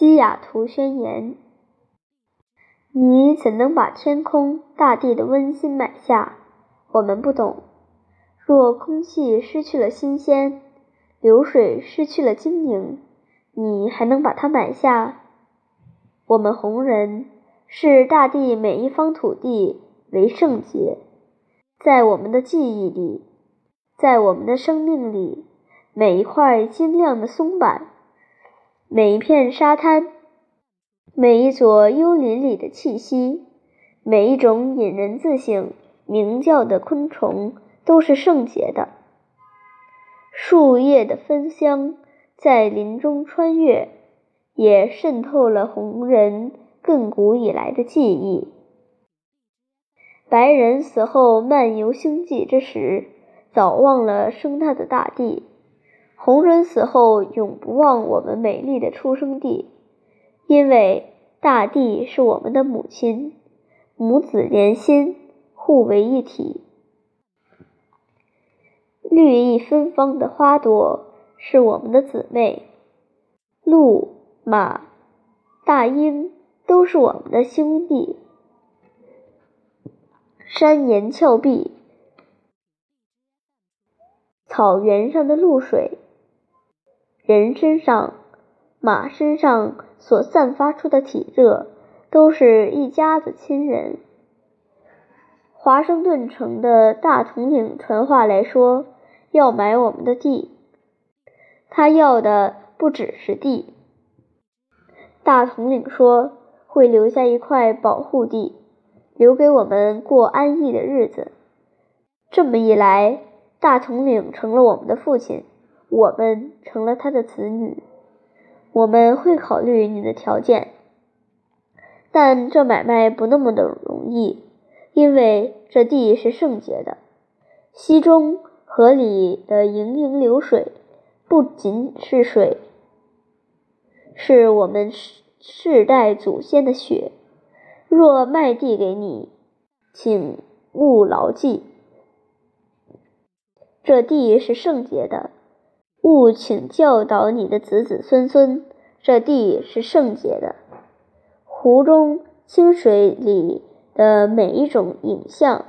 西雅图宣言。你怎能把天空、大地的温馨买下？我们不懂。若空气失去了新鲜，流水失去了晶莹，你还能把它买下？我们红人视大地每一方土地为圣洁，在我们的记忆里，在我们的生命里，每一块晶亮的松板，每一片沙滩。每一座幽林里的气息，每一种引人自省、鸣叫的昆虫，都是圣洁的。树叶的芬香在林中穿越，也渗透了红人亘古以来的记忆。白人死后漫游星际之时，早忘了生他的大地；红人死后永不忘我们美丽的出生地。因为大地是我们的母亲，母子连心，互为一体。绿意芬芳的花朵是我们的姊妹，鹿、马、大鹰都是我们的兄弟。山岩峭壁，草原上的露水，人身上。马身上所散发出的体热，都是一家子亲人。华盛顿城的大统领传话来说，要买我们的地。他要的不只是地。大统领说会留下一块保护地，留给我们过安逸的日子。这么一来，大统领成了我们的父亲，我们成了他的子女。我们会考虑你的条件，但这买卖不那么的容易，因为这地是圣洁的。溪中河里的盈盈流水，不仅是水，是我们世代祖先的血。若卖地给你，请勿牢记，这地是圣洁的。勿请教导你的子子孙孙，这地是圣洁的。湖中清水里的每一种影像，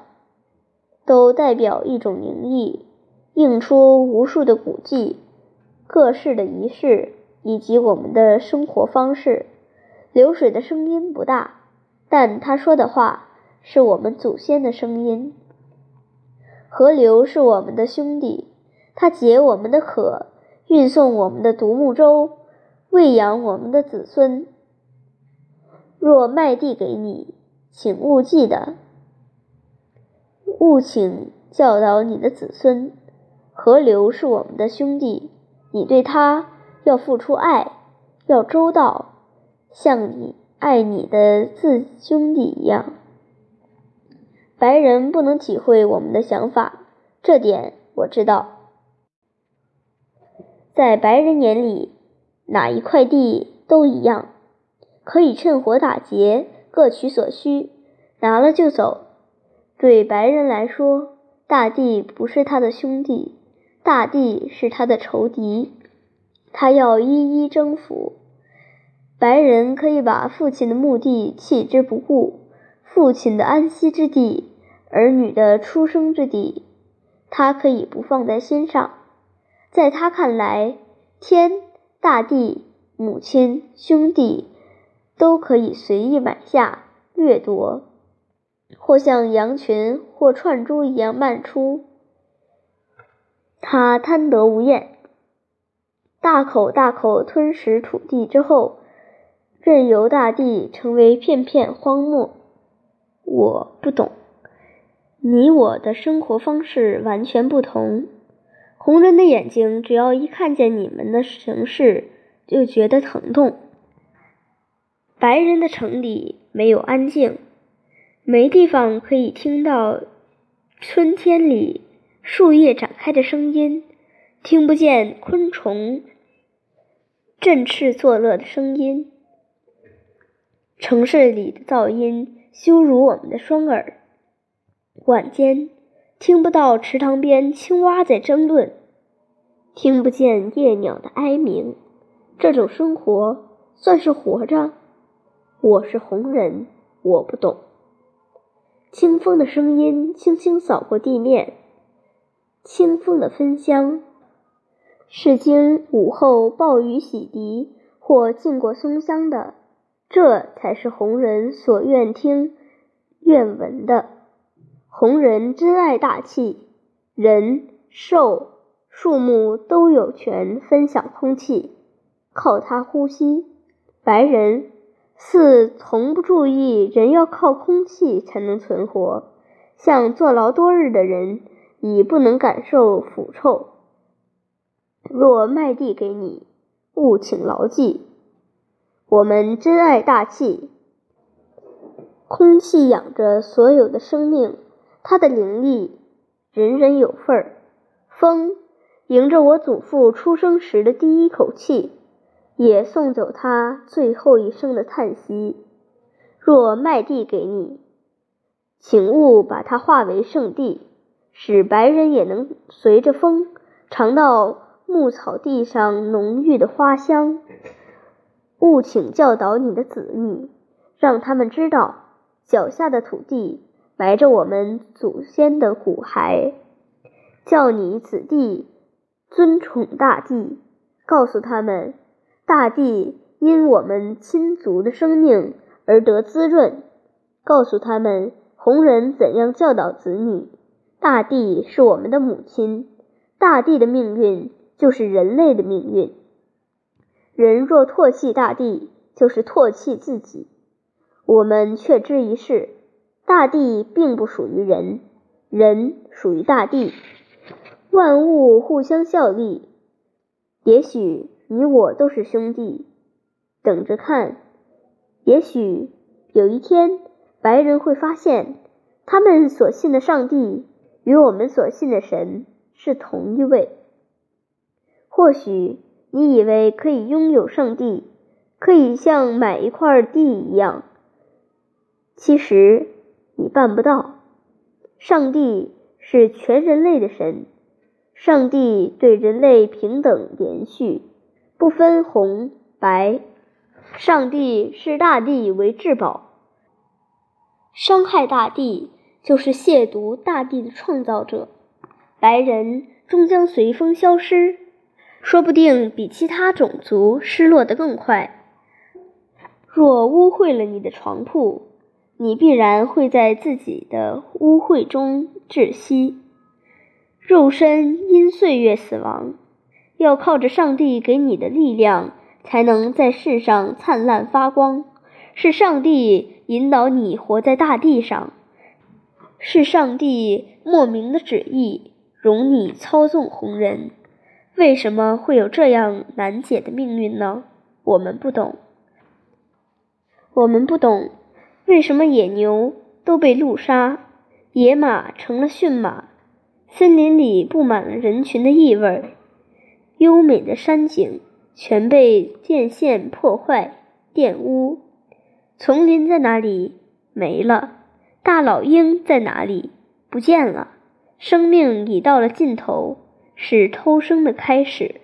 都代表一种灵异，映出无数的古迹、各式的仪式以及我们的生活方式。流水的声音不大，但他说的话是我们祖先的声音。河流是我们的兄弟。他解我们的渴，运送我们的独木舟，喂养我们的子孙。若卖地给你，请勿记得，勿请教导你的子孙。河流是我们的兄弟，你对他要付出爱，要周到，像你爱你的自兄弟一样。白人不能体会我们的想法，这点我知道。在白人眼里，哪一块地都一样，可以趁火打劫，各取所需，拿了就走。对白人来说，大地不是他的兄弟，大地是他的仇敌，他要一一征服。白人可以把父亲的墓地弃之不顾，父亲的安息之地，儿女的出生之地，他可以不放在心上。在他看来，天、大地、母亲、兄弟都可以随意买下、掠夺，或像羊群或串珠一样漫出。他贪得无厌，大口大口吞食土地之后，任由大地成为片片荒漠。我不懂，你我的生活方式完全不同。红人的眼睛，只要一看见你们的城市，就觉得疼痛。白人的城里没有安静，没地方可以听到春天里树叶展开的声音，听不见昆虫振翅作乐的声音。城市里的噪音羞辱我们的双耳。晚间。听不到池塘边青蛙在争论，听不见夜鸟的哀鸣。这种生活算是活着？我是红人，我不懂。清风的声音轻轻扫过地面，清风的芬香，是经午后暴雨洗涤或浸过松香的，这才是红人所愿听、愿闻的。红人珍爱大气，人、兽、树木都有权分享空气，靠它呼吸。白人。四从不注意，人要靠空气才能存活，像坐牢多日的人，已不能感受腐臭。若卖地给你，务请牢记。我们珍爱大气，空气养着所有的生命，它的灵力，人人有份儿。风迎着我祖父出生时的第一口气。也送走他最后一声的叹息。若卖地给你，请勿把它化为圣地，使白人也能随着风尝到牧草地上浓郁的花香。勿请教导你的子女，让他们知道脚下的土地埋着我们祖先的骨骸。叫你子弟尊崇大地，告诉他们。大地因我们亲族的生命而得滋润，告诉他们红人怎样教导子女。大地是我们的母亲，大地的命运就是人类的命运。人若唾弃大地，就是唾弃自己。我们却知一事：大地并不属于人，人属于大地，万物互相效力。也许。你我都是兄弟，等着看。也许有一天，白人会发现，他们所信的上帝与我们所信的神是同一位。或许你以为可以拥有上帝，可以像买一块地一样，其实你办不到。上帝是全人类的神，上帝对人类平等连续。不分红白，上帝视大地为至宝，伤害大地就是亵渎大地的创造者。白人终将随风消失，说不定比其他种族失落得更快。若污秽了你的床铺，你必然会在自己的污秽中窒息，肉身因岁月死亡。要靠着上帝给你的力量，才能在世上灿烂发光。是上帝引导你活在大地上，是上帝莫名的旨意，容你操纵红人。为什么会有这样难解的命运呢？我们不懂。我们不懂，为什么野牛都被路杀，野马成了驯马，森林里布满了人群的异味。优美的山景全被电线破坏、玷污。丛林在哪里？没了。大老鹰在哪里？不见了。生命已到了尽头，是偷生的开始。